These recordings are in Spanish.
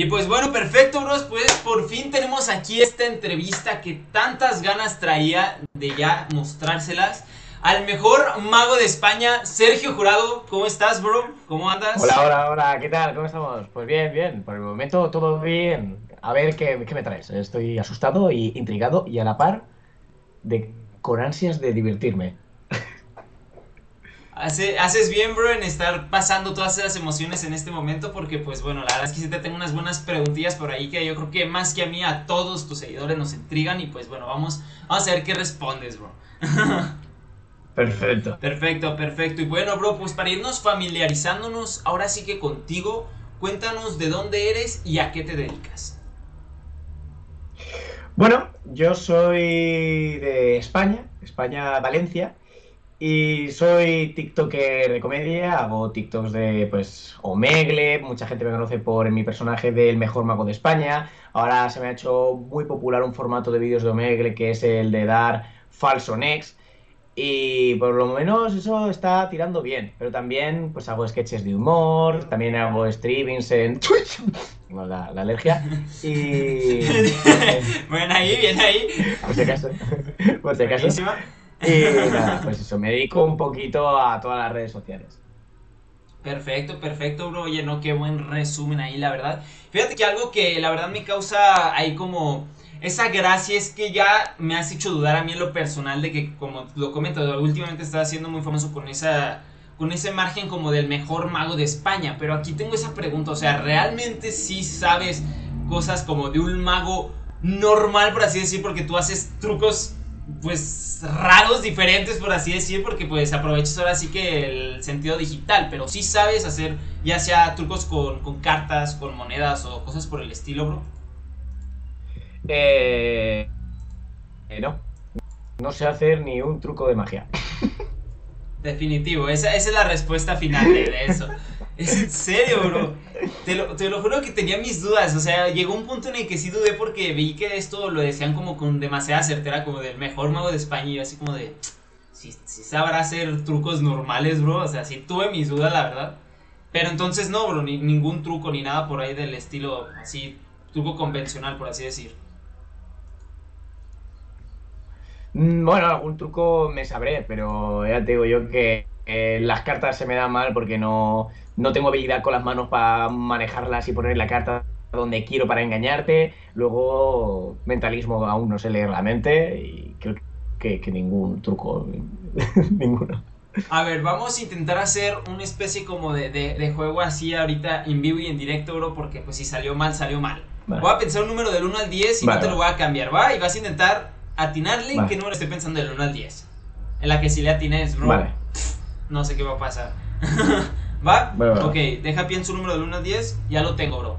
Y pues bueno, perfecto, bros. Pues por fin tenemos aquí esta entrevista que tantas ganas traía de ya mostrárselas. Al mejor mago de España, Sergio Jurado. ¿Cómo estás, bro? ¿Cómo andas? Hola, hola, hola. ¿Qué tal? ¿Cómo estamos? Pues bien, bien. Por el momento todo bien. A ver qué, qué me traes. Estoy asustado y intrigado y a la par de con ansias de divertirme. Haces bien, bro, en estar pasando todas esas emociones en este momento porque, pues bueno, la verdad es que sí te tengo unas buenas preguntillas por ahí que yo creo que más que a mí, a todos tus seguidores nos intrigan y pues bueno, vamos, vamos a ver qué respondes, bro. Perfecto. Perfecto, perfecto. Y bueno, bro, pues para irnos familiarizándonos ahora sí que contigo, cuéntanos de dónde eres y a qué te dedicas. Bueno, yo soy de España, España, Valencia. Y soy TikToker de comedia, hago TikToks de, pues, Omegle, mucha gente me conoce por mi personaje del mejor mago de España. Ahora se me ha hecho muy popular un formato de vídeos de Omegle que es el de dar falso next. Y por lo menos eso está tirando bien. Pero también pues hago sketches de humor, también hago streamings en Twitch. Tengo la, alergia. Y. bueno, ahí, bien ahí. Por si acaso. Por si acaso. Y nada, pues eso, me dedico un poquito a todas las redes sociales. Perfecto, perfecto, bro. Oye, no, qué buen resumen ahí, la verdad. Fíjate que algo que la verdad me causa ahí como esa gracia es que ya me has hecho dudar a mí en lo personal de que, como lo comento, últimamente estás siendo muy famoso con esa con ese margen como del mejor mago de España. Pero aquí tengo esa pregunta, o sea, ¿realmente sí sabes cosas como de un mago normal, por así decir, porque tú haces trucos pues raros, diferentes por así decir, porque pues aprovechas ahora sí que el sentido digital, pero sí sabes hacer ya sea trucos con, con cartas, con monedas o cosas por el estilo, bro. Eh, eh, no, no sé hacer ni un truco de magia. Definitivo, esa, esa es la respuesta final de eso. En serio, bro. Te lo, te lo, juro que tenía mis dudas. O sea, llegó un punto en el que sí dudé porque vi que esto lo decían como con demasiada certera, como del mejor mago de España. Y yo así como de. Si, sabrá hacer trucos normales, bro. O sea, sí tuve mis dudas, la verdad. Pero entonces no, bro, ni, ningún truco ni nada por ahí del estilo así, truco convencional, por así decir. Mm, bueno, algún truco me sabré, pero ya te digo yo que las cartas se me dan mal porque no, no tengo habilidad con las manos para manejarlas y poner la carta donde quiero para engañarte. Luego, mentalismo aún no sé leer la mente y creo que, ningún truco, ninguno. A ver, vamos a intentar hacer una especie como de, juego así ahorita en vivo y en directo, bro, porque pues si salió mal, salió mal. Voy a pensar un número del 1 al 10 y no te lo voy a cambiar, ¿va? Y vas a intentar atinarle en qué número estoy pensando del 1 al 10. En la que si le atines, bro, vale. no sé qué va a pasar. ¿Va? Ok, deja pienso un número del 1 al 10. Ya lo tengo, bro.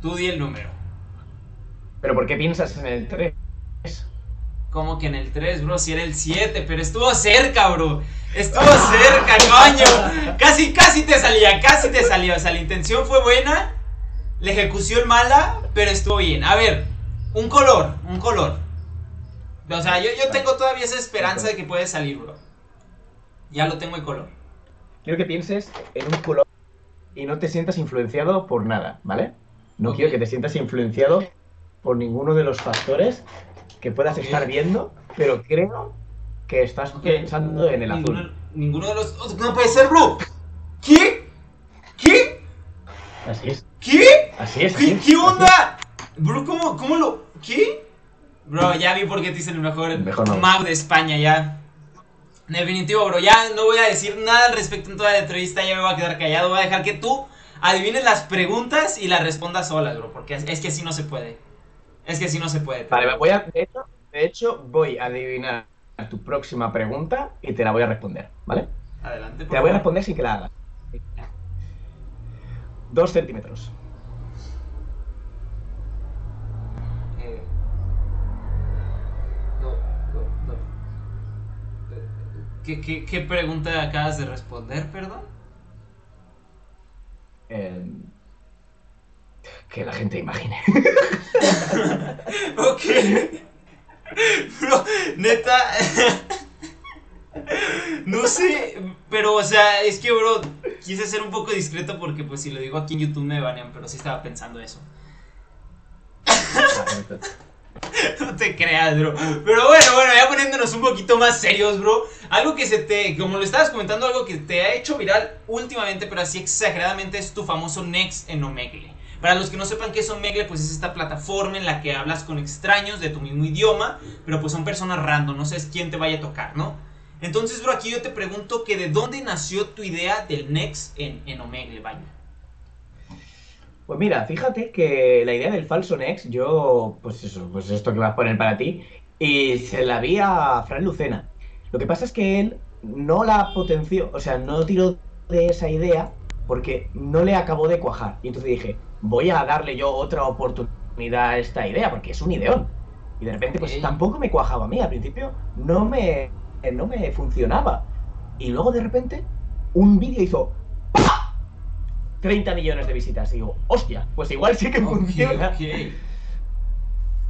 Tú di el número. ¿Pero por qué piensas en el 3? ¿Cómo que en el 3, bro? Si era el 7, pero estuvo cerca, bro. Estuvo cerca, coño. Casi, casi te salía, casi te salió. O sea, la intención fue buena. La ejecución mala, pero estuvo bien. A ver, un color, un color. O sea, yo, yo tengo todavía esa esperanza de que puede salir, bro. Ya lo tengo el color quiero que pienses en un color y no te sientas influenciado por nada, ¿vale? No quiero que te sientas influenciado por ninguno de los factores que puedas estar viendo, pero creo que estás pensando en el azul. Ninguno de los. ¡No puede ser, bro! ¿Qué? ¿Qué? Así es. ¿Qué? Así es. ¿Qué, onda? Bro, ¿cómo, ¿cómo lo.? ¿Qué? Bro, ya vi por qué te dicen el mejor, mejor mago de España, ya. Definitivo, bro. Ya no voy a decir nada al respecto en toda la entrevista. Ya me voy a quedar callado. Voy a dejar que tú adivines las preguntas y las respondas solas, bro. Porque es, que así no se puede. Es que así no se puede. Vale, voy a, de, hecho, de hecho, voy a adivinar tu próxima pregunta y te la voy a responder, ¿vale? Adelante. te la voy a responder sin que la hagas. Dos centímetros. ¿Qué, pregunta acabas de responder, perdón? que la gente imagine. ok. Bro, neta. No sé, pero o sea, es que, bro, quise ser un poco discreto porque pues si lo digo aquí en YouTube me banean, pero sí estaba pensando eso. No te creas, bro. Pero bueno, bueno, ya poniéndonos un poquito más serios, bro. Algo que se te, como lo estabas comentando, algo que te ha hecho viral últimamente, pero así exageradamente, es tu famoso Next en Omegle. Para los que no sepan qué es Omegle, pues es esta plataforma en la que hablas con extraños de tu mismo idioma, pero pues son personas random, no sabes quién te vaya a tocar, ¿no? Entonces, bro, aquí yo te pregunto que de dónde nació tu idea del Next en, en Omegle, vaya. Pues mira, fíjate que la idea del falso Next, yo, pues eso, pues esto que vas a poner para ti, y se la vi a Fran Lucena. Lo que pasa es que él no la potenció, o sea, no tiró de esa idea porque no le acabó de cuajar. Y entonces dije, voy a darle yo otra oportunidad a esta idea, porque es un ideón. Y de repente, pues tampoco me cuajaba a mí. Al principio no me, no me funcionaba. Y luego de repente, un vídeo hizo 30 millones de visitas. Y digo, hostia, pues igual sí que funciona.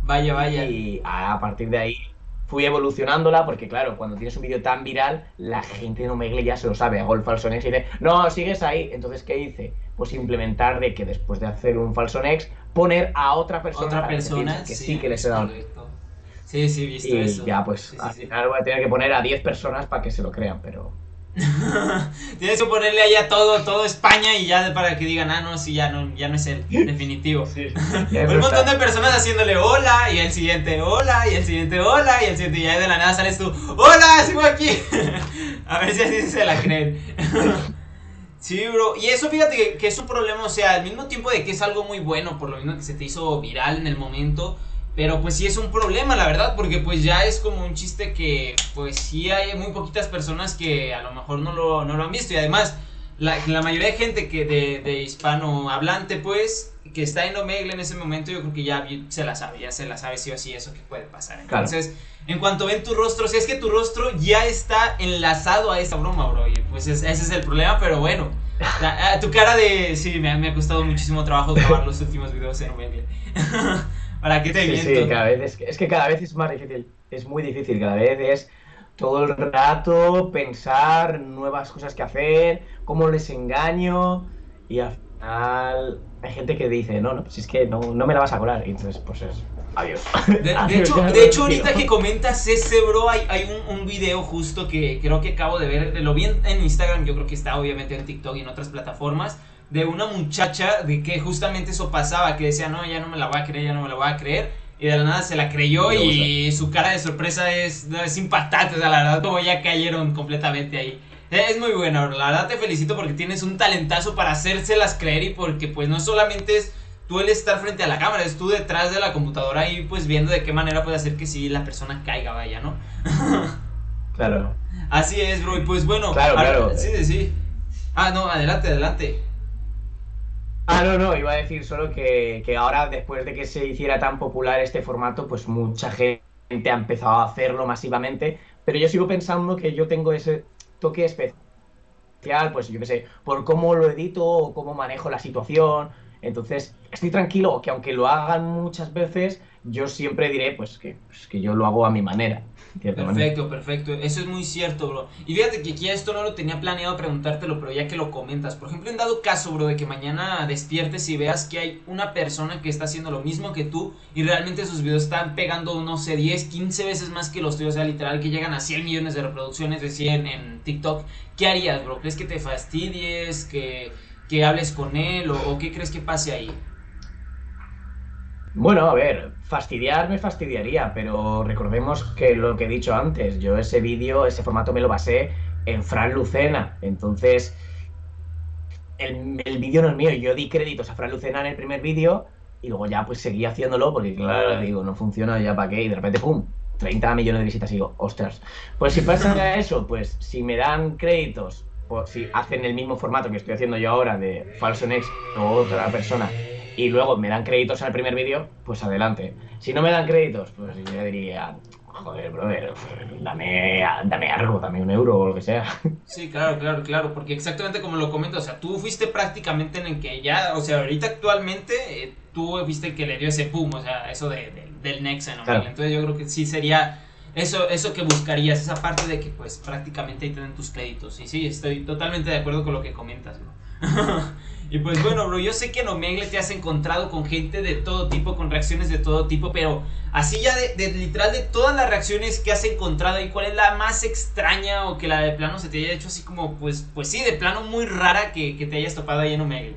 Vaya, vaya. Y a partir de ahí fui evolucionándola porque claro, cuando tienes un vídeo tan viral, la gente no me ya se lo sabe, hago el falso next y dice, no, sigues ahí. Entonces, ¿qué hice? Pues implementar de que después de hacer un falso next, poner a otra persona, otra persona que, sí, que les he dado. Sí, sí, visto y ya, pues al final voy a tener que poner a 10 personas para que se lo crean, pero... Tienes que ponerle ahí a todo, todo España y ya para que digan, ah, no, sí, ya no, ya no es el definitivo. un montón de personas haciéndole hola y el siguiente hola y el siguiente hola y el siguiente y ya de la nada sales tú, hola, sigo aquí. a ver si así se la creen. sí, bro. Y eso fíjate que, que es un problema, o sea, al mismo tiempo de que es algo muy bueno, por lo mismo que se te hizo viral en el momento pero pues sí es un problema, la verdad, porque pues ya es como un chiste que pues sí hay muy poquitas personas que a lo mejor no lo, no lo han visto. Y además, la, la mayoría de gente que de, de hispanohablante pues, que está en Omegle en ese momento, yo creo que ya se la sabe, ya se la sabe sí o sí eso que puede pasar. Entonces, en cuanto ven tu rostro, si es que tu rostro ya está enlazado a esa broma, bro, y pues ese es el problema, pero bueno. tu cara de... Sí, me, me ha costado muchísimo trabajo grabar los últimos videos en Omegle. ¿Para qué te sí, sí, cada vez es, es que cada vez es más difícil. Es muy difícil. Cada vez es todo el rato pensar nuevas cosas que hacer, cómo les engaño y al final hay gente que dice, no, no, pues es que no, no me la vas a colar. Y entonces, pues es, adiós. De, hecho, de hecho, ahorita que comentas ese, bro, hay, hay un, un, video justo que creo que acabo de ver, lo vi en Instagram, yo creo que está obviamente en TikTok y en otras plataformas de una muchacha de que justamente eso pasaba, que decía, no, ya no me la voy a creer, ya no me la voy a creer. Y de la nada se la creyó y su cara de sorpresa es, es impactante. O sea, la verdad, como ya cayeron completamente ahí. Es muy bueno, la verdad te felicito porque tienes un talentazo para hacérselas creer y porque pues no solamente es tú el estar frente a la cámara, es tú detrás de la computadora y pues viendo de qué manera puede hacer que sí la persona caiga, vaya, ¿no? claro. Así es, bro, y pues bueno. Claro, claro. Sí, sí, sí. Ah, no, adelante, adelante. Ah, no, no, iba a decir solo que, ahora, después de que se hiciera tan popular este formato, pues mucha gente ha empezado a hacerlo masivamente, pero yo sigo pensando que yo tengo ese toque especial, pues yo qué sé, por cómo lo edito o cómo manejo la situación. Entonces, estoy tranquilo que aunque lo hagan muchas veces, yo siempre diré pues que, pues, que yo lo hago a mi manera. Perfecto, perfecto. Eso es muy cierto, bro. Y fíjate que aquí esto no lo tenía planeado preguntártelo, pero ya que lo comentas. Por ejemplo, en dado caso, bro, de que mañana despiertes y veas que hay una persona que está haciendo lo mismo que tú y realmente sus videos están pegando, no sé, 10, 15 veces más que los tuyos, o sea, literal, que llegan a 100 millones de reproducciones de 100 en TikTok. ¿Qué harías, bro? ¿Crees que te fastidies? ¿Que, que hables con él? ¿O, o qué crees que pase ahí? Bueno, a ver, fastidiar me fastidiaría, pero recordemos que lo que he dicho antes, yo ese vídeo, ese formato me lo basé en Fran Lucena, entonces el, el vídeo no es mío, yo di créditos a Fran Lucena en el primer vídeo y luego ya pues seguí haciéndolo porque claro, digo, no funciona, ya para qué, y de repente, ¡pum! 30 millones de visitas y digo, ostras, pues si pasa eso, pues si me dan créditos, si hacen el mismo formato que estoy haciendo yo ahora de Falso Next o otra persona y luego me dan créditos al primer vídeo, pues adelante. Si no me dan créditos, pues yo diría, joder, brother, dame, dame algo, dame un euro o lo que sea. Sí, claro, claro, claro, porque exactamente como lo comento, o sea, tú fuiste prácticamente en el que ya, o sea, ahorita actualmente eh, tú viste que le dio ese boom, o sea, eso de, del Nexa, ¿no? Entonces yo creo que sí sería eso, eso que buscarías, esa parte de que pues prácticamente ahí tienen tus créditos. Y sí, estoy totalmente de acuerdo con lo que comentas, bro. y pues bueno, bro, yo sé que en Omegle te has encontrado con gente de todo tipo, con reacciones de todo tipo, pero así ya de, literal de todas las reacciones que has encontrado y cuál es la más extraña o que la de plano se te haya hecho así como, pues, pues sí, de plano muy rara que, que te hayas topado ahí en Omegle.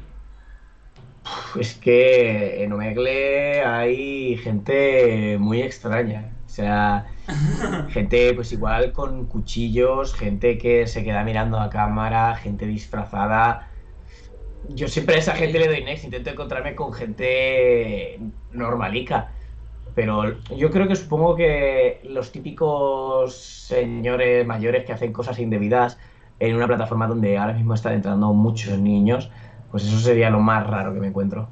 Es que en Omegle hay gente muy extraña. O sea, gente pues igual con cuchillos, gente que se queda mirando a cámara, gente disfrazada. Yo siempre a esa gente le doy next, intento encontrarme con gente normalica. Pero yo creo que supongo que los típicos señores mayores que hacen cosas indebidas en una plataforma donde ahora mismo están entrando muchos niños, pues eso sería lo más raro que me encuentro.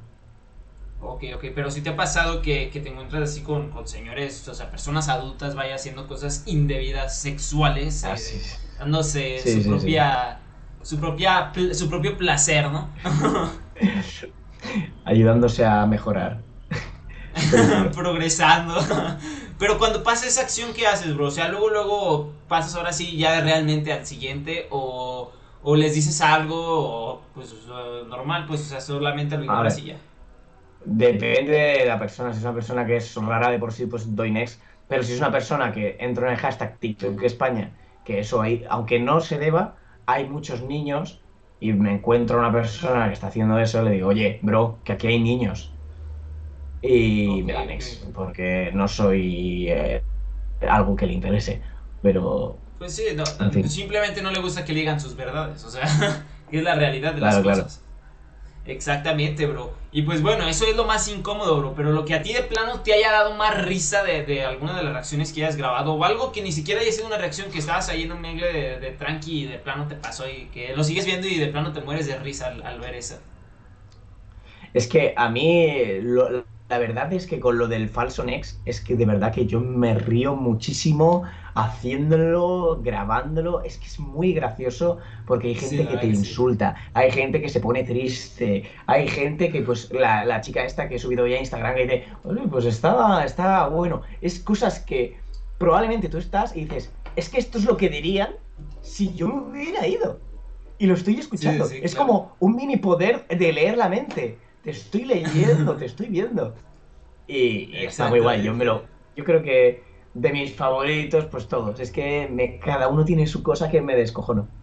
Ok, ok, pero si te ha pasado que, te encuentras así con, señores, o sea, personas adultas, vaya haciendo cosas indebidas, sexuales, ah, eh, dándose su, propia, su propia, su propio placer, ¿no? Ayudándose a mejorar. Progresando. Pero cuando pasa esa acción, ¿qué haces, bro? O sea, luego, luego pasas ahora sí ya realmente al siguiente o, o les dices algo o pues normal, pues o sea, solamente lo ignoras y ya. Depende de la persona. Si es una persona que es rara de por sí, pues doy next. Pero si es una persona que entra en el hashtag TikTok España, que eso ahí, aunque no se deba, hay muchos niños y me encuentro una persona que está haciendo eso, le digo, oye, bro, que aquí hay niños. Y me da next, porque no soy eh, algo que le interese. Pero. Pues sí, simplemente no le gusta que le digan sus verdades. O sea, es la realidad de las cosas. Exactamente, bro. Y pues bueno, eso es lo más incómodo, bro. Pero lo que a ti de plano te haya dado más risa de, alguna de las reacciones que hayas grabado, o algo que ni siquiera haya sido una reacción que estabas ahí en un medio de, tranqui y de plano te pasó y que lo sigues viendo y de plano te mueres de risa al, ver eso. Es que a mí la verdad es que con lo del falso Next es que de verdad que yo me río muchísimo haciéndolo, grabándolo, es que es muy gracioso porque hay gente que te insulta, hay gente que se pone triste, hay gente que, pues, la, chica esta que he subido ya a Instagram y dice, Oye, pues está, está bueno, es cosas que probablemente tú estás y dices, es que esto es lo que dirían si yo me hubiera ido. Y lo estoy escuchando. es como un mini poder de leer la mente. Te estoy leyendo, te estoy viendo. Y, y está muy guay. Yo me lo. Yo creo que de mis favoritos, pues todos. Es que me, cada uno tiene su cosa que me descojono.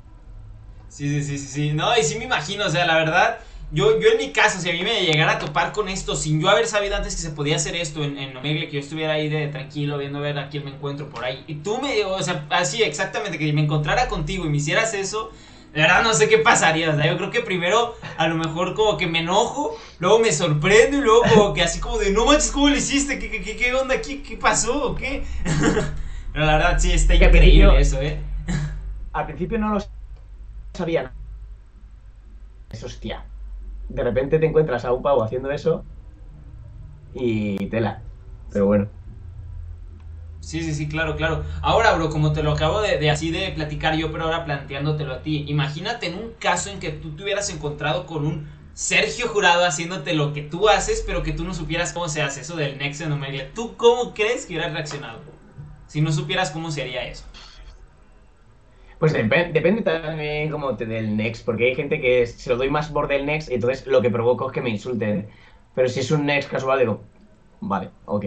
Sí, sí, sí, sí. No, y sí me imagino, o sea, la verdad, yo, yo en mi caso, si a mí me llegara a topar con esto, sin yo haber sabido antes que se podía hacer esto en, en Omegle, que yo estuviera ahí de tranquilo, viendo a ver a quién me encuentro por ahí, y tú me, o sea, así exactamente, que me encontrara contigo y me hicieras eso, de verdad no sé qué pasaría. O sea, yo creo que primero a lo mejor como que me enojo, luego me sorprendo y luego como que así como de no manches, ¿cómo lo hiciste? ¿Qué, qué, qué onda aquí? ¿Qué pasó? ¿O qué? Pero la verdad sí está increíble eso, ¿eh? Al principio no lo sabía. Es hostia. De repente te encuentras a un pavo haciendo eso y tela. Pero bueno. Sí, sí, sí, claro, claro. Ahora, bro, como te lo acabo de, así de platicar yo, pero ahora planteándotelo a ti, imagínate en un caso en que tú te hubieras encontrado con un Sergio Jurado haciéndote lo que tú haces, pero que tú no supieras cómo se hace eso del Next en Omegle. ¿Tú cómo crees que hubieras reaccionado? Si no supieras cómo se haría eso. Pues depende también como del Next, porque hay gente que se lo doy más por del Next entonces lo que provoco es que me insulten. Pero si es un Next casual, digo, vale, ok,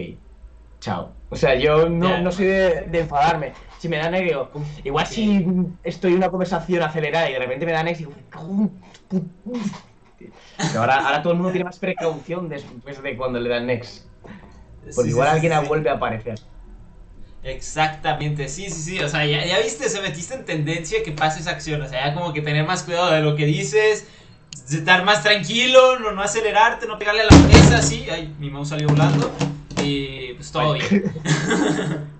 chao. O sea, yo no, soy de, enfadarme. Si me dan negro, igual si estoy en una conversación acelerada y de repente me dan ex, ahora, ahora todo el mundo tiene más precaución después de cuando le dan next. Porque igual alguien vuelve a aparecer. Exactamente, sí, sí, sí. O sea, ya, viste, se metiste en tendencia que pase esa acción. O sea, ya como que tener más cuidado de lo que dices, estar más tranquilo, no, no acelerarte, no pegarle a la mesa, así. Ay, mi mouse salió volando. Y pues todo bien.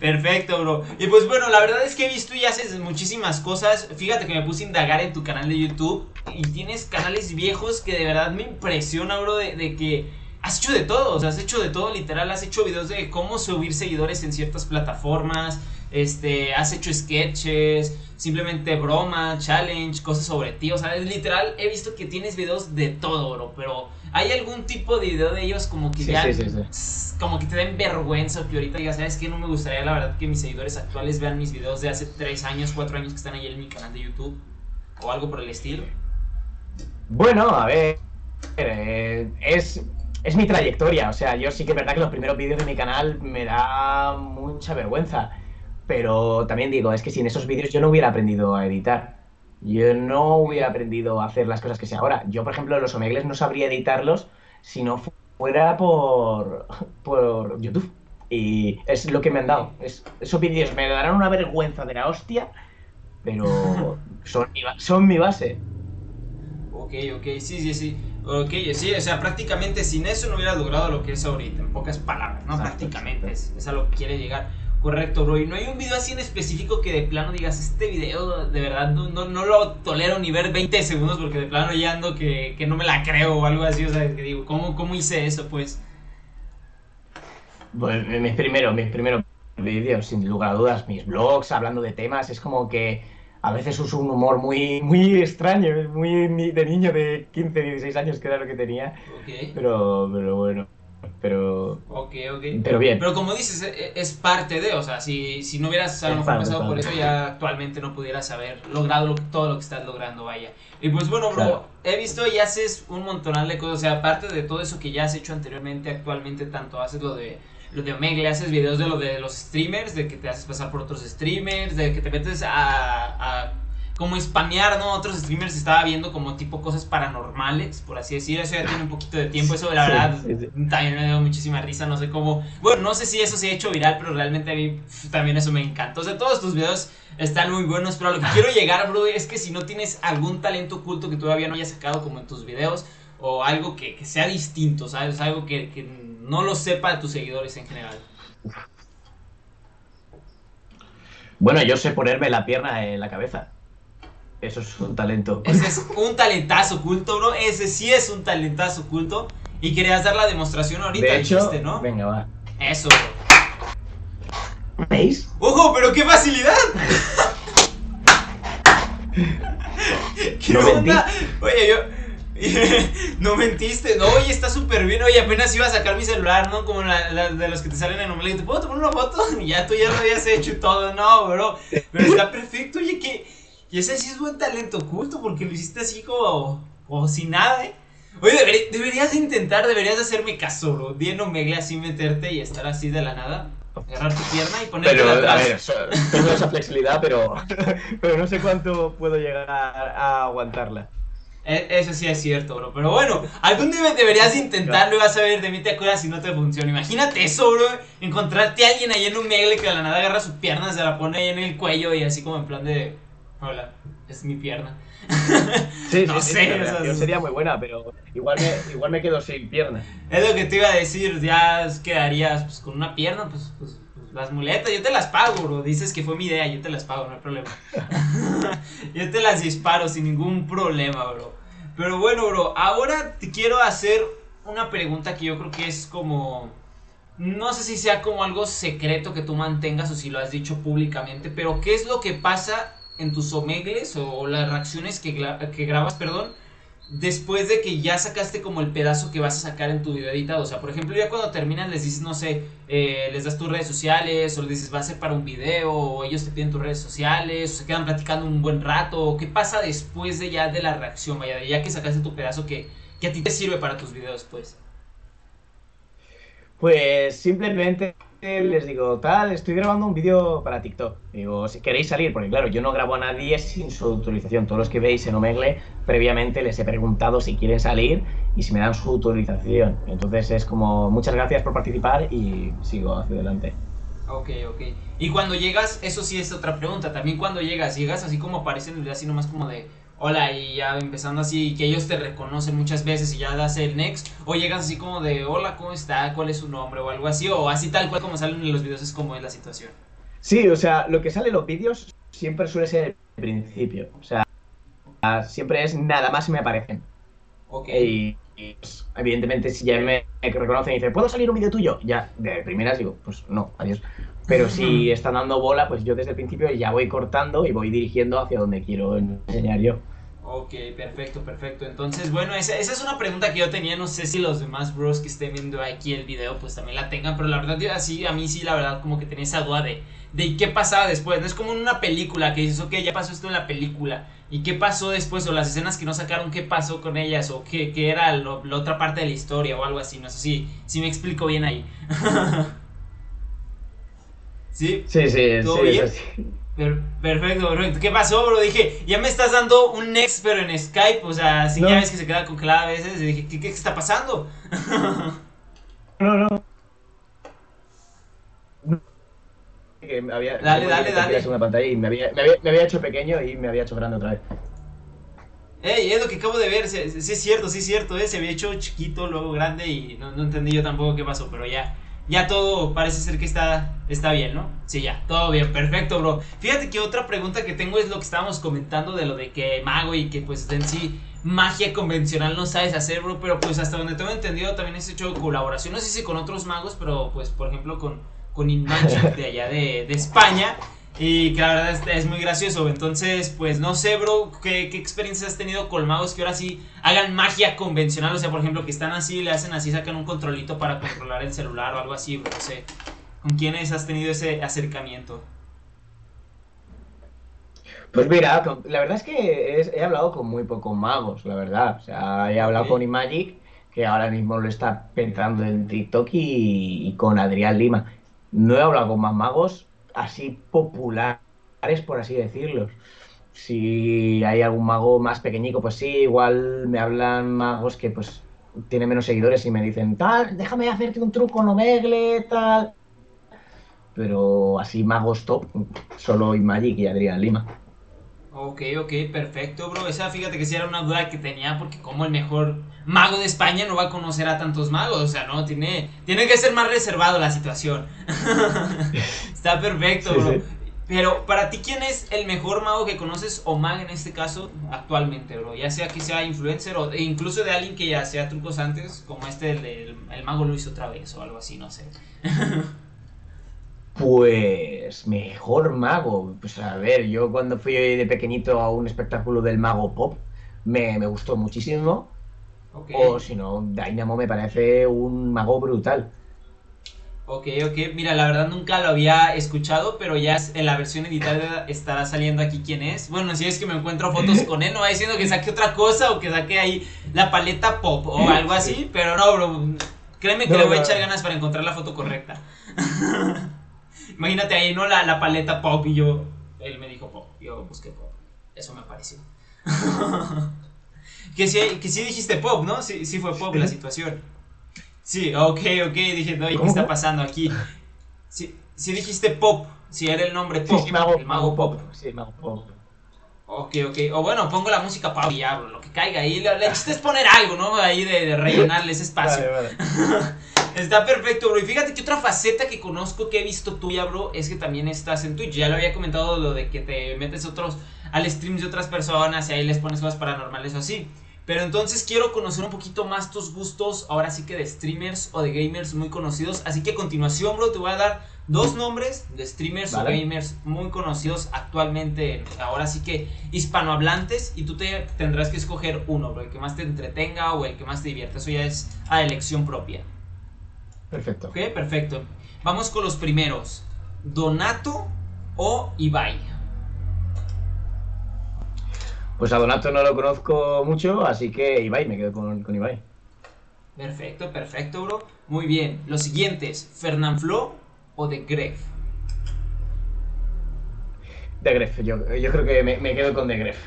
Perfecto, bro. Y pues bueno, la verdad es que he visto y haces muchísimas cosas. Fíjate que me puse a indagar en tu canal de YouTube y tienes canales viejos que de verdad me impresiona, bro, de, que has hecho de todo. O sea, has hecho de todo, literal. Has hecho videos de cómo subir seguidores en ciertas plataformas. Este, has hecho sketches, simplemente broma, challenge, cosas sobre ti. O sea, es literal, he visto que tienes videos de todo, bro. Pero ¿Hay algún tipo de video de ellos como que Sí, ya, sí, sí, sí. como que te den vergüenza o que ahorita digas, ¿sabes qué? No me gustaría, la verdad, que mis seguidores actuales vean mis videos de hace 3 años, 4 años que están ahí en mi canal de YouTube o algo por el estilo. Bueno, a ver, eh, es, es mi trayectoria, o sea, yo sí que es verdad que los primeros vídeos de mi canal me da mucha vergüenza, pero también digo, es que sin esos vídeos yo no hubiera aprendido a editar, yo no hubiera aprendido a hacer las cosas que sé ahora. Yo, por ejemplo, los omegles no sabría editarlos si no fu- fuera por, por YouTube. Y es lo que me han dado. Es- esos vídeos me darán una vergüenza de la hostia, pero son mi, son mi base. Ok, ok, sí, sí, sí. Ok, sí, o sea, prácticamente sin eso no hubiera logrado lo que es ahorita, en pocas palabras, ¿no? Exacto, prácticamente, exacto. es, es a lo que quiere llegar. Correcto, bro. Y no hay un video así en específico que de plano digas, este video de verdad no, no, no lo tolero ni ver 20 segundos porque de plano ya ando que, que no me la creo o algo así. O sea, que digo, ¿cómo, cómo hice eso, pues? Pues mis primeros, mis primeros vídeos, sin lugar a dudas, mis blogs hablando de temas, es como que a veces uso un humor muy, muy extraño, muy de niño de 15, 16 años, que era lo que tenía, Ok, pero, pero bueno, pero, ok, ok. pero bien. Pero como dices, e- e- es parte de, o sea, si, si no hubieras a lo mejor pasado por eso, ya actualmente no pudieras haber logrado lo- todo lo que estás logrando, vaya. Y pues bueno, bro, Claro. he visto y haces un montonal de cosas, o sea, aparte de todo eso que ya has hecho anteriormente, actualmente tanto haces lo de lo de Omegle, haces videos de lo de los streamers, de que te haces pasar por otros streamers, de que te metes a, a como spamear, ¿no? Otros streamers estaba viendo como tipo cosas paranormales, por así decir, eso ya tiene un poquito de tiempo, eso la verdad sí, sí. también me dio muchísima risa, no sé cómo. Bueno, no sé si eso se ha hecho viral, pero realmente a mí también eso me encantó. O sea, todos tus videos están muy buenos, pero a lo que quiero llegar, bro, es que si no tienes algún talento oculto que todavía no hayas sacado como en tus videos, o algo que, que sea distinto, ¿sabes? Algo que, que no lo sepa tus seguidores en general. Bueno, yo sé ponerme la pierna en la cabeza. Eso es un talento. Ese es un talentazo oculto, bro. Ese sí es un talentazo oculto. Y querías dar la demostración ahorita, De hecho, dijiste, ¿no? venga, va. Eso, bro. ¿Veis? ¡Ojo, pero qué facilidad! ¿Qué No onda? Oye, yo. no mentiste, no, oye, está súper bien. Oye, apenas iba a sacar mi celular, ¿no? Como la, la- de los que te salen en Omelette. ¿Te puedo tomar una foto? Y ya tú ya lo habías hecho y todo, no, bro. Pero está perfecto, oye, que. Y ese sí es buen talento oculto porque lo hiciste así como. como sin nada, ¿eh? Oye, deberí- deberías de intentar, deberías de hacerme caso, bro. Bien Omegle así meterte y estar así de la nada. Agarrar tu pierna y ponerte Pero, a atrás. ver, so- tengo esa flexibilidad, pero, pero no sé cuánto puedo llegar a aguantarla. E- Eso sí es cierto, bro. Pero bueno, algún día deberías de intentarlo y vas a ver de mí te acuerdas si no te funciona. Imagínate eso, bro. Encontrarte a alguien ahí en un megle que de la nada agarra su pierna, se la pone ahí en el cuello y así como en plan de. Hola, es mi pierna. Sí, No sí, sé, sí, la sería muy buena, pero igual me, igual me quedo sin pierna. Es lo que te iba a decir, ya quedarías pues, con una pierna, pues, pues, pues, las muletas, yo te las pago, bro. Dices que fue mi idea, yo te las pago, no hay problema. yo te las disparo sin ningún problema, bro. Pero bueno, bro, ahora te quiero hacer una pregunta que yo creo que es como... No sé si sea como algo secreto que tú mantengas o si lo has dicho públicamente, pero ¿qué es lo que pasa en tus omegles o las reacciones que, que grabas, perdón, después de que ya sacaste como el pedazo que vas a sacar en tu video editado. O sea, por ejemplo, ya cuando terminas les dices, no sé, eh, les das tus redes sociales o les dices, va a ser para un video o ellos te piden tus redes sociales o se quedan platicando un buen rato. o ¿Qué pasa después de ya de la reacción, vaya, ya que sacaste tu pedazo que, que a ti te sirve para tus videos, pues? Pues simplemente les digo, tal, estoy grabando un vídeo para TikTok. Digo, si queréis salir, porque claro, yo no grabo a nadie sin su autorización. Todos los que veis en Omegle, previamente les he preguntado si quieren salir y si me dan su autorización. Entonces es como, muchas gracias por participar y sigo hacia adelante. Ok, ok. Y cuando llegas, eso sí es otra pregunta. También cuando llegas, llegas así como aparece en el video, así nomás como de hola y ya empezando así, que ellos te reconocen muchas veces y ya das el next. O llegas así como de hola, ¿cómo está? ¿Cuál es su nombre? O algo así. O así tal cual como salen en los videos es como es la situación. Sí, o sea, lo que sale en los vídeos siempre suele ser el principio. O sea, siempre es nada más me aparecen. Ok. Y, y, pues, evidentemente si ya me reconocen y dicen, ¿puedo salir un vídeo tuyo? Ya, de primeras digo, pues no, adiós. Pero si están dando bola, pues yo desde el principio ya voy cortando y voy dirigiendo hacia donde quiero enseñar yo. Ok, perfecto, perfecto. Entonces, bueno, esa, esa, es una pregunta que yo tenía. No sé si los demás bros que estén viendo aquí el video, pues también la tengan. Pero la verdad, así, a mí sí, la verdad, como que tenía esa duda de, de qué pasaba después. No es como en una película que dices, ok, ya pasó esto en la película. ¿Y qué pasó después? O las escenas que no sacaron, ¿qué pasó con ellas? O qué, qué era la otra parte de la historia o algo así. No sé si, si me explico bien ahí. ¿Sí? Sí, sí, ¿Todo sí, bien? perfecto, perfecto. ¿Qué pasó, bro? Dije, ya me estás dando un next, pero en Skype. O sea, si ya ves que se queda congelada a veces. Y dije, ¿qué, qué está pasando? no, no. había, dale, dale, dale. Una pantalla y me había, me, había, me había, hecho pequeño y me había hecho grande otra vez. Ey, es lo que acabo de ver, sí, es cierto, sí es cierto, eh, se había hecho chiquito, luego grande y no, no entendí yo tampoco qué pasó, pero ya, ya todo parece ser que está, está bien, ¿no? Sí, ya, todo bien, perfecto, bro. Fíjate que otra pregunta que tengo es lo que estábamos comentando de lo de que mago y que pues en sí magia convencional no sabes hacer, bro, pero pues hasta donde tengo entendido también has hecho colaboración, no sé si con otros magos, pero pues por ejemplo con, con Inmagic de allá de, de España. Y que la verdad es, muy gracioso. Entonces, pues no sé, bro, ¿qué, qué experiencias has tenido con magos que ahora sí hagan magia convencional. O sea, por ejemplo, que están así, le hacen así, sacan un controlito para controlar el celular o algo así, bro. No sé. ¿Con quiénes has tenido ese acercamiento? Pues mira, la verdad es que he hablado con muy pocos magos, la verdad. O sea, he hablado con Imagic, que ahora mismo lo está pensando en TikTok, y, y con Adrián Lima. No he hablado con más magos, así populares, por así decirlo. Si hay algún mago más pequeñico, pues sí, igual me hablan magos que pues tienen menos seguidores y me dicen, tal, déjame hacerte un truco, no megle, tal. Pero así magos top, solo Magic y Adrián Lima. Ok, ok, perfecto, bro. Esa fíjate que sí era una duda que tenía porque como el mejor mago de España no va a conocer a tantos magos, o sea, no, tiene, tiene que ser más reservado la situación. Está perfecto, bro. Pero para ti, ¿quién es el mejor mago que conoces o mag en este caso actualmente, bro? Ya sea que sea influencer o incluso de alguien que ya sea trucos antes, como este, el, el, mago lo hizo otra vez o algo así, no sé. Pues mejor mago. Pues a ver, yo cuando fui de pequeñito a un espectáculo del mago pop, me, me gustó muchísimo. O si no, Dynamo me parece un mago brutal. Ok, ok. Mira, la verdad nunca lo había escuchado, pero ya en la versión editada estará saliendo aquí quién es. Bueno, si es que me encuentro fotos con él, no va diciendo que saque otra cosa o que saque ahí la paleta pop o algo así, pero no, bro. Créeme que le voy a echar ganas para encontrar la foto correcta. Imagínate ahí, ¿no? La, la paleta pop y yo. Él me dijo pop, yo busqué pop. Eso me pareció. Que sí, que sí dijiste pop, ¿no? Sí, sí fue pop la situación. Sí, ok, ok, dije, no, ¿qué está pasando aquí? Sí, sí dijiste pop, si era el nombre pop, sí, mago, el mago pop. Sí, mago pop. Ok, ok. O bueno, pongo la música para diablo, lo que caiga ahí. Le, chiste es poner algo, ¿no? Ahí de, de rellenarle ese espacio. Vale, vale. Está perfecto, bro. Y fíjate que otra faceta que conozco que he visto tuya, bro, es que también estás en Twitch. Ya lo había comentado lo de que te metes otros al streams de otras personas y ahí les pones cosas paranormales o así. Pero entonces quiero conocer un poquito más tus gustos, ahora sí que de streamers o de gamers muy conocidos. Así que a continuación, bro, te voy a dar dos nombres de streamers o gamers muy conocidos actualmente, ahora sí que hispanohablantes, y tú te tendrás que escoger uno, bro, el que más te entretenga o el que más te divierta. Eso ya es a elección propia. Perfecto. Ok, perfecto. Vamos con los primeros. Donato o Ibai. Pues a Donato no lo conozco mucho, así que Ibai, me quedo con, con Ibai. Perfecto, perfecto, bro. Muy bien. Los siguientes, Flo o de Gref. De Gref, yo, yo creo que me, me, quedo con De Gref.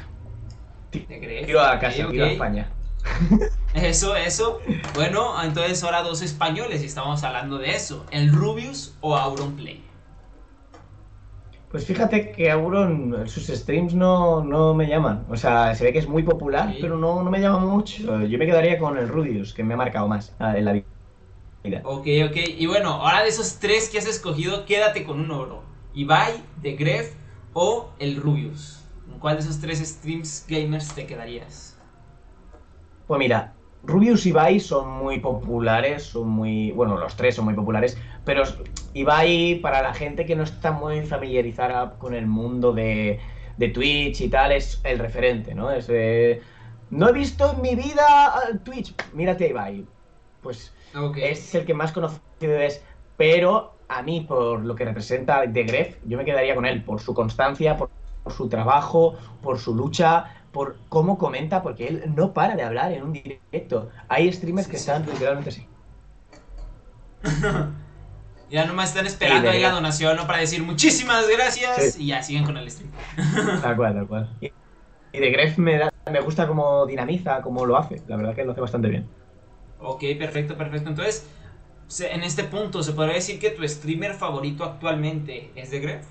De Gref. Tiro a casa, okay, a España. Eso, eso. Bueno, entonces ahora dos españoles y estamos hablando de eso. ¿El Rubius o Auronplay? Pues fíjate que Auron, sus streams no, no, me llaman. O sea, se ve que es muy popular, pero no, no, me llama mucho. Yo me quedaría con el Rudius, que me ha marcado más ah, en la vida. Ok, ok. Y bueno, ahora de esos tres que has escogido, quédate con uno, bro. Ibai, The Gref o el Rubius. ¿En cuál de esos tres streams gamers te quedarías? Pues mira, Rubius y Ibai son muy populares, son muy. Bueno, los tres son muy populares, pero Ibai, para la gente que no está muy familiarizada con el mundo de, de Twitch y tal, es el referente, ¿no? Es de, no he visto en mi vida Twitch, mírate a Ibai. Pues es el que más conocido es, pero a mí, por lo que representa de Gref, yo me quedaría con él, por su constancia, por, su trabajo, por su lucha, por cómo comenta, porque él no para de hablar en un directo. Hay streamers que están literalmente así. ya nomás están esperando ahí la donación ¿no? para decir muchísimas gracias y ya siguen con el stream. tal cual, tal cual. Y, de Gref me, me gusta cómo dinamiza, cómo lo hace. La verdad que lo hace bastante bien. Ok, perfecto, perfecto. Entonces, en este punto, ¿se podría decir que tu streamer favorito actualmente es de Gref?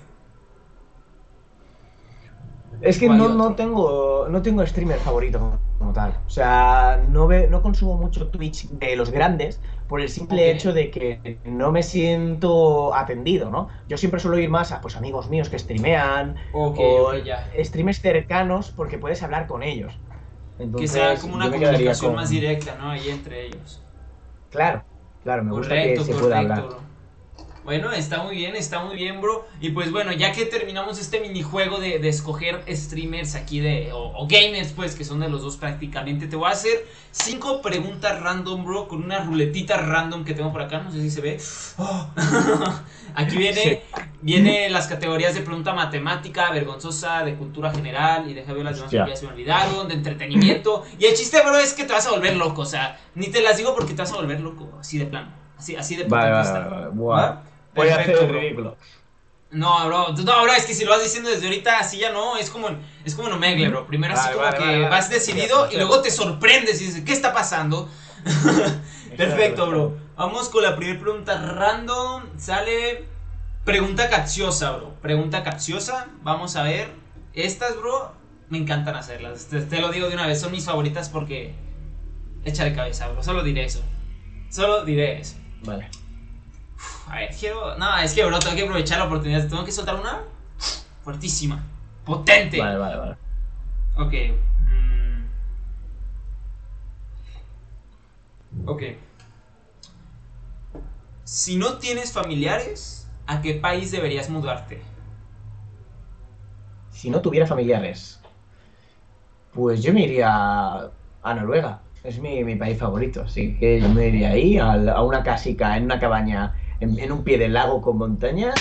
Es que no, no, tengo no tengo streamer favorito como tal. O sea, no, ve, no consumo mucho Twitch de los grandes por el simple hecho de que no me siento atendido, ¿no? Yo siempre suelo ir más a pues amigos míos que streamean o streamers cercanos porque puedes hablar con ellos. que sea como una comunicación más directa, ¿no? Ahí entre ellos. Claro, claro, me gusta que se pueda hablar. Bueno, está muy bien, está muy bien, bro. Y pues bueno, ya que terminamos este minijuego de, de escoger streamers aquí de. O, gamers, pues, que son de los dos prácticamente, te voy a hacer cinco preguntas random, bro, con una ruletita random que tengo por acá. No sé si se ve. Oh. aquí viene, viene las categorías de pregunta matemática, vergonzosa, de cultura general. Y deja ver las demás que ya se me olvidaron, de entretenimiento. Y el chiste, bro, es que te vas a volver loco. O sea, ni te las digo porque te vas a volver loco, así de plano. Así, así de vale, vale, vale, Voy a hacer el ridículo. No, bro, no, bro, es que si lo vas diciendo desde ahorita, así ya no, es como en, es como en Omegle, bro. Primero así como que vas decidido y luego te sorprendes y dices, ¿qué está pasando? Perfecto, bro. Vamos con la primera pregunta random. Sale pregunta capciosa, bro. Pregunta capciosa. Vamos a ver. Estas, bro, me encantan hacerlas. Te, te lo digo de una vez, son mis favoritas porque... Échale cabeza, bro. Solo diré eso. Solo diré eso. Vale. A ver, quiero. No, es que, bro, tengo que aprovechar la oportunidad. Tengo que soltar una fuertísima. Potente. Vale, vale, vale. Ok. Mm. Ok. Si no tienes familiares, ¿a qué país deberías mudarte? Si no tuviera familiares, pues yo me iría a Noruega. Es mi, mi país favorito, así que yo me iría ahí a, a una casica, en una cabaña en, un pie del lago con montañas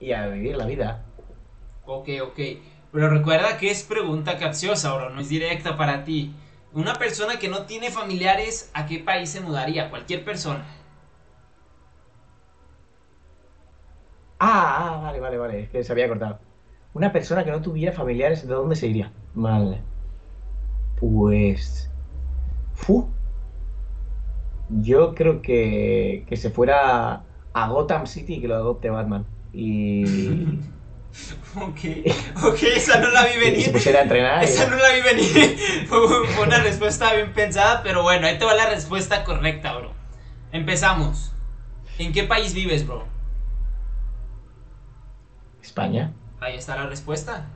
y a vivir la vida. Ok, ok. Pero recuerda que es pregunta capciosa, bro, no es directa para ti. Una persona que no tiene familiares, ¿a qué país se mudaría? Cualquier persona. Ah, ah, vale, vale, vale, es que se había cortado. Una persona que no tuviera familiares, ¿de dónde se iría? Vale. Pues... Fu. Yo creo que, que se fuera a Gotham City que lo adopte Batman. Y. ok, ok, esa no la vi venir. Se a entrenar. Esa no la vi venir. Fue una respuesta bien pensada, pero bueno, ahí te va la respuesta correcta, bro. Empezamos. ¿En qué país vives, bro? España. Ahí está la respuesta.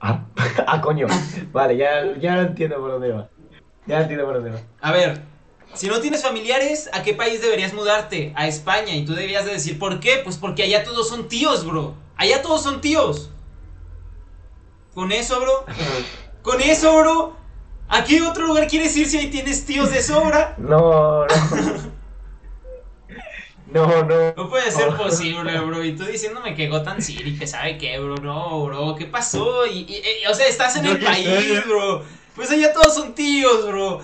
Ah, ah coño. Vale, ya, ya entiendo por dónde va. Ya entiendo por dónde va. A ver, si no tienes familiares, ¿a qué país deberías mudarte? A España. Y tú deberías de decir, ¿por qué? Pues porque allá todos son tíos, bro. Allá todos son tíos. Con eso, bro. Con eso, bro. ¿A qué otro lugar quieres ir si ahí tienes tíos de sobra? No, no. No, no. No puede ser posible, bro. Y tú diciéndome que Gotham City, que sabe qué, bro. No, bro. ¿Qué pasó? Y, o sea, estás en el país, bro. Pues allá todos son tíos, bro.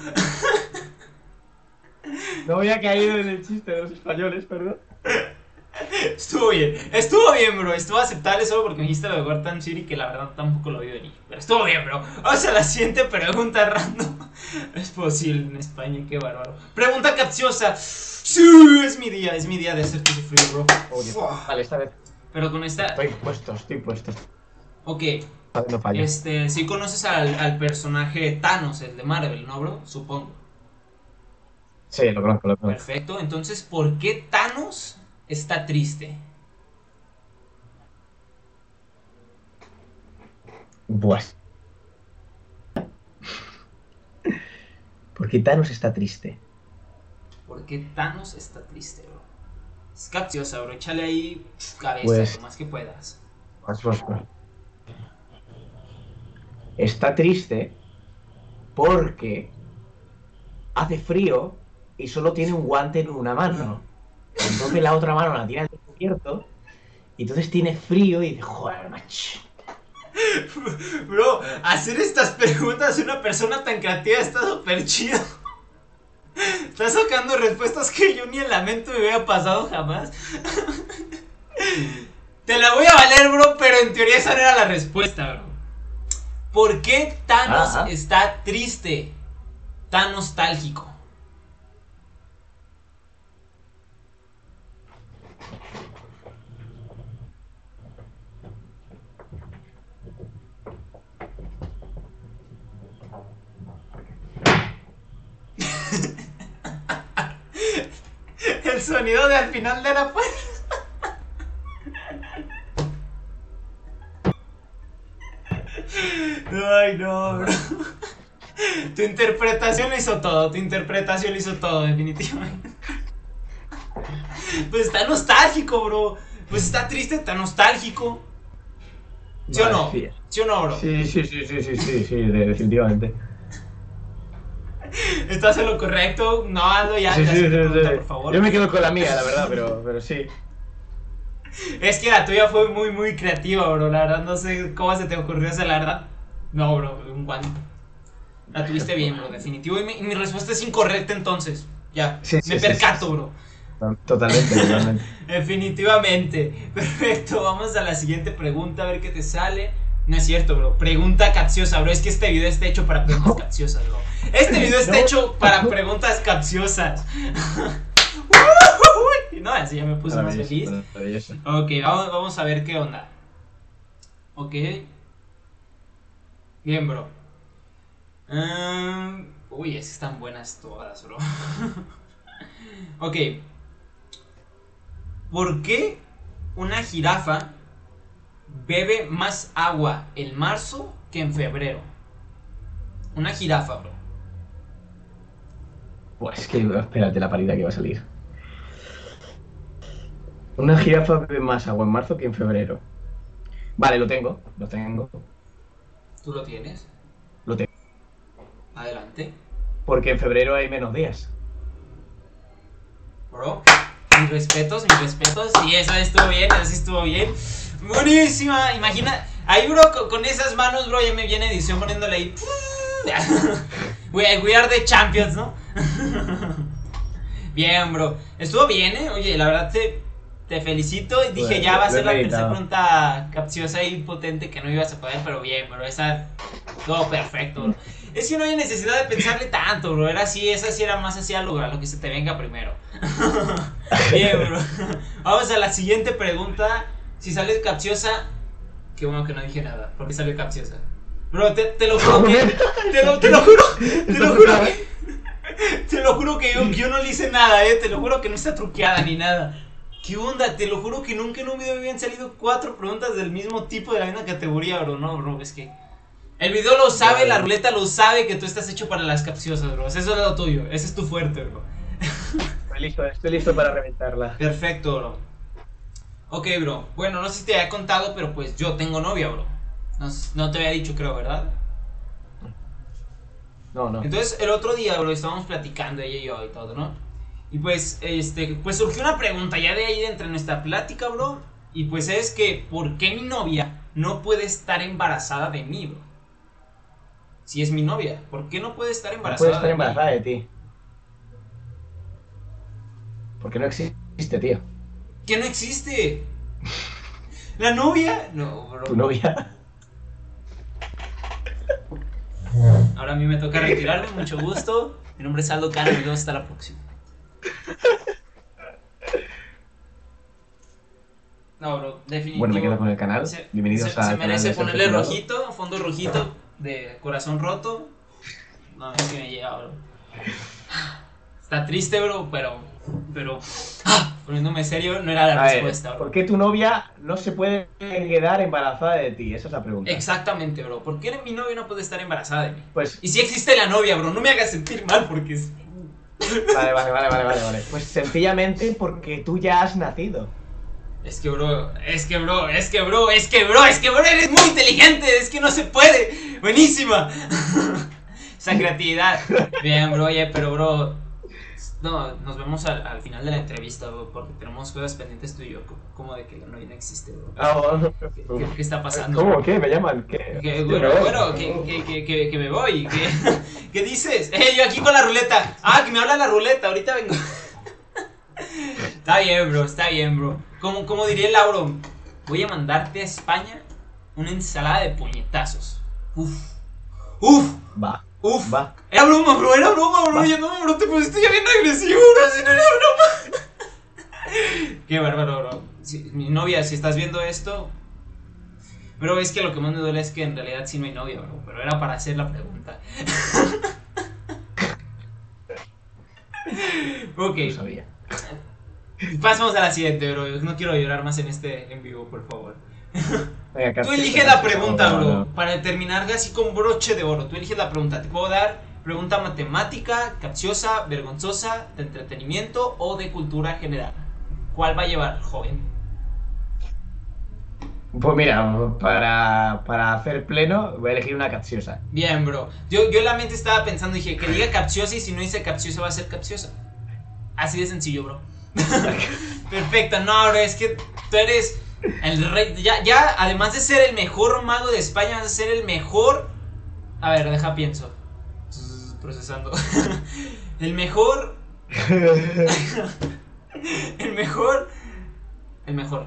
No había caído en el chiste de los españoles, perdón. Estuvo bien, estuvo bien, bro. Estuvo aceptable solo porque me dijiste lo de Gotham City, que la verdad tampoco lo vi venir. Pero estuvo bien, bro. O sea, la siguiente pregunta random. Es posible en España, qué bárbaro. Pregunta capciosa. Sí, es mi día, es mi día de hacerte sufrir, bro. Vale, esta vez. Pero con esta. Estoy puesto, estoy puesto. Ok. No. Este, sí conoces al, al personaje Thanos, el de Marvel, ¿no, bro? Supongo. Sí, lo conozco, lo conozco. Perfecto, entonces, ¿por qué Thanos está triste? Pues. ¿Por qué Thanos está triste? ¿Por qué Thanos está triste, bro? Es capciosa, bro. Échale ahí cabeza, Pues- lo más que puedas. Pues, pues. Está triste porque hace frío y solo tiene un guante en una mano. Entonces la otra mano la tiene al descubierto y entonces tiene frío y dice, joder, macho. Bro, hacer estas preguntas a una persona tan creativa está súper chido. Estás sacando respuestas que yo ni en la mente me hubiera pasado jamás. Te la voy a valer, bro, pero en teoría esa no era la respuesta, bro. ¿Por qué Thanos Ajá. está triste? Tan nostálgico. El sonido de al final de la puerta. Ay, no, bro. Tu interpretación lo hizo todo, tu interpretación lo hizo todo, definitivamente. Pues está nostálgico, bro. Pues está triste, está nostálgico. ¿Sí o no? sí. ¿Sí o no, bro? Sí, sí, sí, sí, sí, sí, sí, de- definitivamente. ¿Estás en lo correcto? No, Aldo, ya, Sí, ya sí, sí, pregunta, por favor. Yo me quedo con la mía, la verdad, pero, pero sí. Es que la tuya fue muy, muy creativa, bro. La verdad, no sé cómo se te ocurrió esa, la verdad. No, bro, un guante. La tuviste bien, bro, definitivo. Y mi, mi respuesta es incorrecta, entonces. Ya, Sí, sí, me sí, percato, sí. bro. Totalmente, totalmente. Definitivamente. Perfecto, vamos a la siguiente pregunta, a ver qué te sale. No es cierto, bro. Pregunta capciosa, bro. Es que este video está hecho para preguntas capciosas, bro. Este video está No. hecho para preguntas capciosas. no, así ya me puse más feliz. Ok, vamos, vamos a ver qué onda. Ok. Bien, bro. Ehm, uy, es que están buenas todas, bro. ok. ¿Por qué una jirafa bebe más agua en marzo que en febrero? Una jirafa, bro. Pues que, espérate la parida que va a salir. Una jirafa bebe más agua en marzo que en febrero. Vale, lo tengo, lo tengo, ¿Tú lo tienes? lo tengo. Adelante. Porque en febrero hay menos días. Bro, mis respetos, mis respetos. Sí, esa estuvo bien, sí estuvo bien. Buenísima, imagina. Ahí, bro, con, esas manos, bro, ya me viene edición poniéndole ahí. We, we are the champions, ¿no? bien, bro. Estuvo bien, ¿eh? Oye, la verdad te, te felicito. Y dije, Bueno, ya va a ser la tercera pregunta capciosa y potente que no ibas a poder, pero bien, bro. Esa, todo perfecto, bro. Es que no hay necesidad de pensarle tanto, bro. Era así, esa sí era más así a lo, a lo que se te venga primero. Bien, bro. Vamos a la siguiente pregunta. Si sale capciosa, qué bueno que no dije nada, porque salió capciosa. Bro, te, te lo juro que. Te lo, te lo juro, te lo juro que. Te lo juro que yo, no le hice nada, eh. Te lo juro que no está truqueada ni nada. ¿Qué onda? Te lo juro que nunca en un video habían salido cuatro preguntas del mismo tipo de la misma categoría, bro. No, bro, es que. El video lo sabe, la ruleta lo sabe que tú estás hecho para las capciosas, bro. Eso es lo tuyo, ese es tu fuerte, bro. Estoy listo, estoy listo para reventarla. Perfecto, bro. Ok, bro. Bueno, no sé si te había contado, pero pues yo tengo novia, bro. No, no te había dicho, creo, ¿verdad? No, no. Entonces, el otro día, bro, estábamos platicando ella y yo y todo, ¿no? Y pues, este, pues surgió una pregunta ya de ahí de entre nuestra plática, bro. Y pues es que, ¿por qué mi novia no puede estar embarazada de mí, bro? Si es mi novia, ¿por qué no puede estar No embarazada? puedes estar de mí? embarazada de ti. Porque no existe, tío. Que no existe. ¿La novia? No, bro. Tu novia. Ahora a mí me toca retirarme, mucho gusto. Mi nombre es Aldo Cano y nos vemos hasta la próxima. No, bro, definitivo. Bueno, me quedo con el canal. Se, Bienvenidos se- al se merece ponerle rojito, fondo rojito de corazón roto. No, es que me llega, bro. Está triste, bro, pero. Pero. ah, Poniéndome serio, no era la A ver, respuesta, bro. ¿por qué tu novia no se puede quedar embarazada de ti? Esa es la pregunta. Exactamente, bro. ¿Por qué mi novia no puede estar embarazada de mí? Pues Y si existe la novia, bro, no me hagas sentir mal porque es. Vale, vale, vale, vale, vale, vale. Pues sencillamente porque tú ya has nacido. Es que, bro, es que, bro, es que, bro, es que, bro, es que, bro, eres muy inteligente, es que no se puede. Buenísima. Esa creatividad. Bien, bro, oye, pero, bro, no, nos vemos al, al final de la entrevista, bro, porque tenemos cosas pendientes tú y yo, co- como de que la novia no existe, bro. Ah, ¿Qué, qué está pasando? ¿Cómo? ¿Qué? ¿Me llaman? ¿Qué? Sí, bueno, bueno, que, que, que, que, me voy. ¿Qué dices? Eh, yo aquí con la ruleta. Ah, que me habla la ruleta, ahorita vengo. Está bien, bro, está bien, bro. Como, como diría el Lauro, voy a mandarte a España una ensalada de puñetazos. Uf, uf, Va, uf. va. Era broma, bro, era broma, bro. Va. Ya no, bro, te pusiste ya bien agresivo, bro. Si no era broma. Qué bárbaro, bro. Si- mi novia, si estás viendo esto. Bro, es que lo que más me duele es que en realidad sí no hay novia, bro. Pero era para hacer la pregunta. ok, No sabía. pasamos a la siguiente, bro. No quiero llorar más en este en vivo, por favor. Tú eliges la pregunta, no, bro. no. Para terminar así con broche de oro. Tú eliges la pregunta. Te puedo dar pregunta matemática, capciosa, vergonzosa, de entretenimiento o de cultura general. ¿Cuál va a llevar, joven? Pues mira, para, para hacer pleno, voy a elegir una capciosa. Bien, bro. Yo, yo en la mente estaba pensando, dije, que diga capciosa y si no dice capciosa va a ser capciosa. Así de sencillo, bro. Perfecto, no, bro, es que tú eres el rey. Ya, ya, además de ser el mejor mago de España, vas a ser el mejor. A ver, deja pienso. Procesando. El mejor. El mejor. El mejor.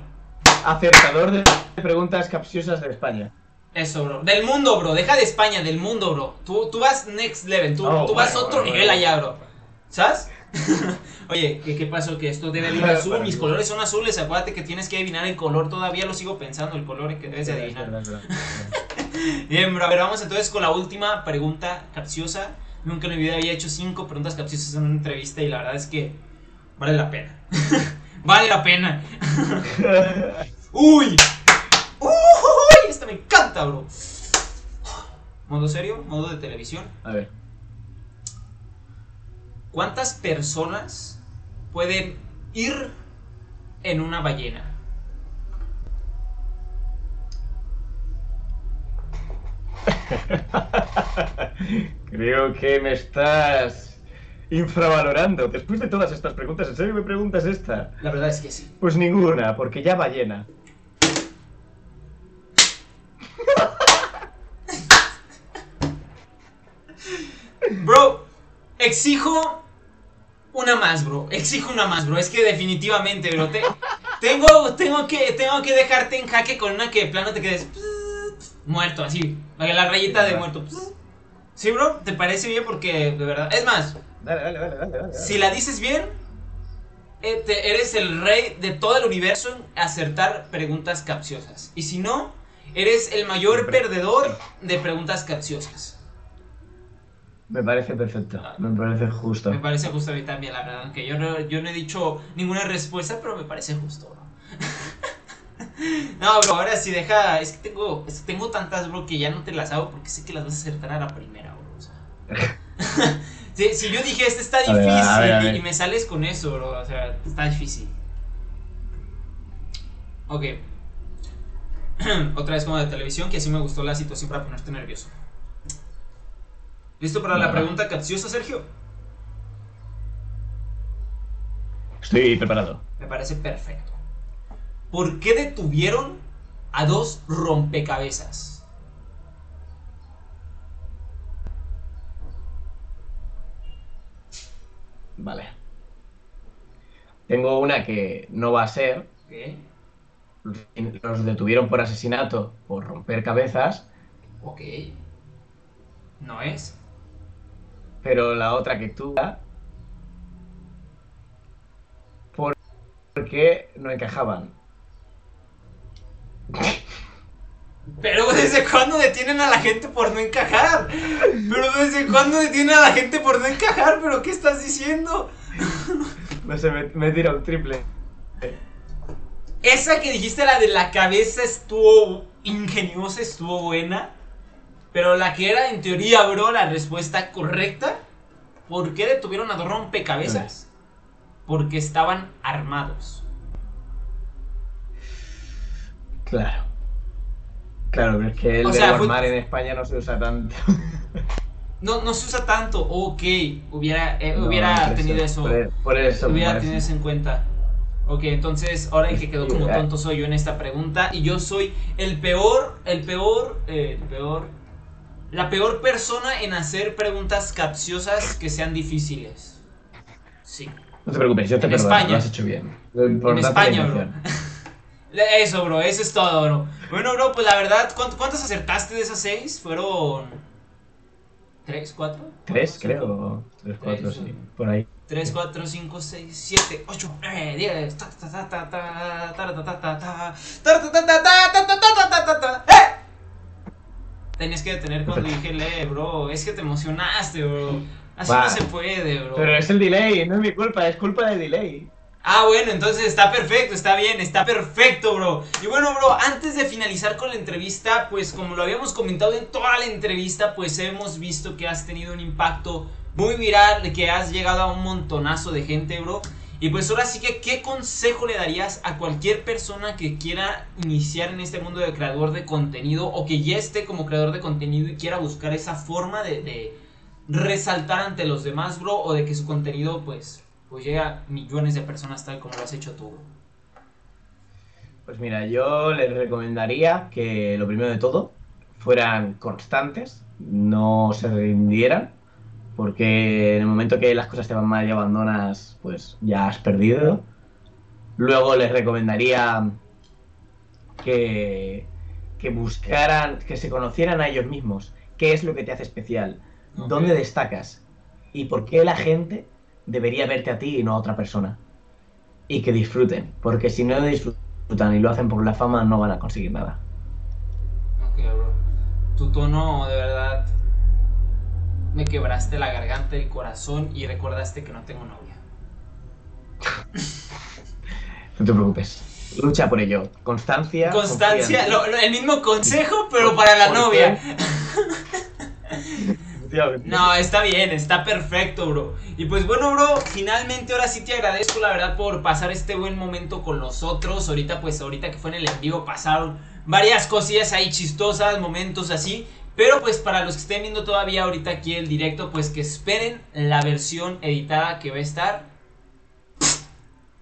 Acertador de preguntas capciosas de España. Eso, bro. Del mundo, bro. Deja de España, del mundo, bro. Tú, tú vas next level. Tú, Oh, tú vas a bueno, otro bueno, nivel bueno. allá, bro. ¿Sabes? Oye, ¿qué, ¿qué pasó? Que esto debe ir azul. Mis colores son azules. Acuérdate que tienes que adivinar el color. Todavía lo sigo pensando. El color que debes de adivinar. verdad, es verdad, es verdad. Bien, bro. A ver, vamos entonces con la última pregunta capciosa. Nunca en mi vida había hecho cinco preguntas capciosas en una entrevista y la verdad es que vale la pena. vale la pena. ¡Uy! ¡Uy! Esta me encanta, bro. Modo serio, modo de televisión. A ver. ¿Cuántas personas pueden ir en una ballena? Creo que me estás infravalorando. Después de todas estas preguntas, ¿en serio me preguntas esta? La verdad es que sí. Pues ninguna, porque ya ballena. Bro, exijo una más, bro. Exijo una más, bro. Es que definitivamente, bro. te- tengo, tengo, que, tengo que dejarte en jaque con una que de plano te quedes muerto, así. La rayita de muerto. Sí, bro, ¿te parece bien? Porque, de verdad. Es más, Dale, dale, dale, dale. si la dices bien, eh, te- eres el rey de todo el universo en acertar preguntas capciosas. Y si no, eres el mayor perdedor de preguntas capciosas. Me parece perfecto. Me parece justo. Me parece justo a mí también, la verdad. Aunque yo no, yo no he dicho ninguna respuesta, pero me parece justo, bro. no, bro, ahora sí deja. Es que tengo, es que tengo tantas, bro, que ya no te las hago porque sé que las vas a acertar a la primera, bro. O sea. si, si yo dije, este está A ver, difícil a ver, a ver. y me sales con eso, bro. O sea, está difícil. Ok. Otra vez como de televisión, que así me gustó la situación para ponerte nervioso. ¿Listo para la pregunta capciosa, Sergio? Estoy preparado. Me parece perfecto. ¿Por qué detuvieron a dos rompecabezas? Vale. Tengo una que no va a ser. ¿Qué? Los detuvieron por asesinato, por romper cabezas. Ok. ¿No es? Pero la otra que tú. ¿Por qué no encajaban? Pero ¿desde cuándo detienen a la gente por no encajar? Pero ¿desde cuándo detienen a la gente por no encajar? ¿Pero qué estás diciendo? No sé, me, me tira un triple. Esa que dijiste, la de la cabeza, estuvo ingeniosa, estuvo buena. Pero la que era, en teoría, bro, la respuesta correcta, ¿Por qué detuvieron a dos rompecabezas? Porque estaban armados. Claro. Claro, pero es que el O de fue- armar en España no se usa tanto. No, no se usa tanto. Ok, hubiera, eh, No, hubiera por tenido eso. Por, por eso hubiera tenido eso en cuenta. Ok, entonces ahora el que quedó como tonto soy yo en esta pregunta. Y yo soy el peor, el peor, eh, el peor. La peor persona en hacer preguntas capciosas que sean difíciles. Sí. No te preocupes, yo te En perdono, España. lo has hecho bien. En España, bro. Eso, bro, eso es todo, bro. Bueno, bro, pues la verdad, ¿cuánt- ¿cuántas acertaste de esas seis? Fueron. ¿Tres, cuatro? Tres, Cinco. creo. Tres, cuatro, Tres, sí. Por ahí. 3, 4, 5, 6, 7, 8, 9, 10. Tenías que detener cuando dije lee, bro. Es que te emocionaste, bro. Así no se puede, bro. Pero es el delay, no es mi culpa, es culpa del delay. Ah, bueno, entonces está perfecto, está bien, está perfecto, bro. Y bueno, bro, antes de finalizar con la entrevista, pues como lo habíamos comentado en toda la entrevista, pues hemos visto que has tenido un impacto muy viral, que has llegado a un montonazo de gente, bro. Y pues ahora sí que, ¿qué consejo le darías a cualquier persona que quiera iniciar en este mundo de creador de contenido o que ya esté como creador de contenido y quiera buscar esa forma de, resaltar ante los demás, bro, o de que su contenido, pues, pues llega a millones de personas tal como lo has hecho tú? Pues mira, yo les recomendaría que lo primero de todo fueran constantes, no se rindieran, porque en el momento que las cosas te van mal y abandonas, pues ya has perdido. Luego les recomendaría que, que buscaran, que se conocieran a ellos mismos, qué es lo que te hace especial, Ok. dónde destacas y por qué la gente debería verte a ti y no a otra persona. Y que disfruten, porque si no disfrutan y lo hacen por la fama no van a conseguir nada. Ok, bro. Tu tono, de verdad, me quebraste la garganta, el corazón y recordaste que no tengo novia. No te preocupes. Lucha por ello. Constancia. Constancia, lo- lo- el mismo consejo, pero para la ¿Por novia. No, está bien, está perfecto, bro. Y pues bueno, bro, finalmente ahora sí te agradezco, la verdad, por pasar este buen momento con nosotros. Ahorita, pues, ahorita que fue en el en vivo pasaron varias cosillas ahí chistosas, momentos así. Pero pues para los que estén viendo todavía ahorita aquí el directo, pues que esperen la versión editada que va a estar.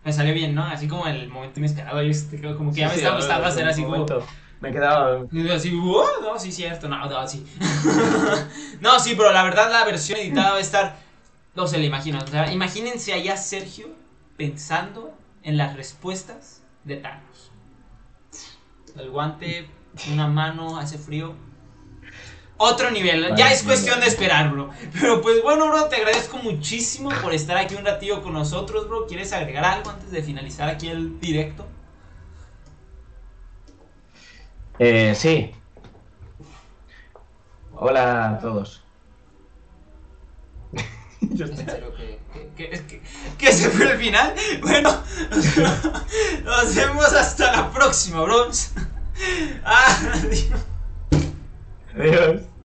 Me salió bien, ¿no? Así como el momento inesperado, yo este, como que ya me Sí, sí, estaba ahora, gustando hacer así como... momento. Me quedado. Y yo así, "Wow, no, sí, cierto, no, no, sí. no, sí, pero la verdad la versión editada va a estar, no se le imaginan. O sea, imagínense allá Sergio pensando en las respuestas de Thanos. El guante, una mano, hace frío. Otro nivel, ya es cuestión de esperar, bro. Pero pues bueno, bro, te agradezco muchísimo por estar aquí un ratillo con nosotros, bro. ¿Quieres agregar algo antes de finalizar aquí el directo? Eh, sí. Hola a todos. Yo ¿Es en estoy- que, que, que, que- ese fue el final? Bueno, nos vemos hasta la próxima, bros. Ah, Dios. Adiós.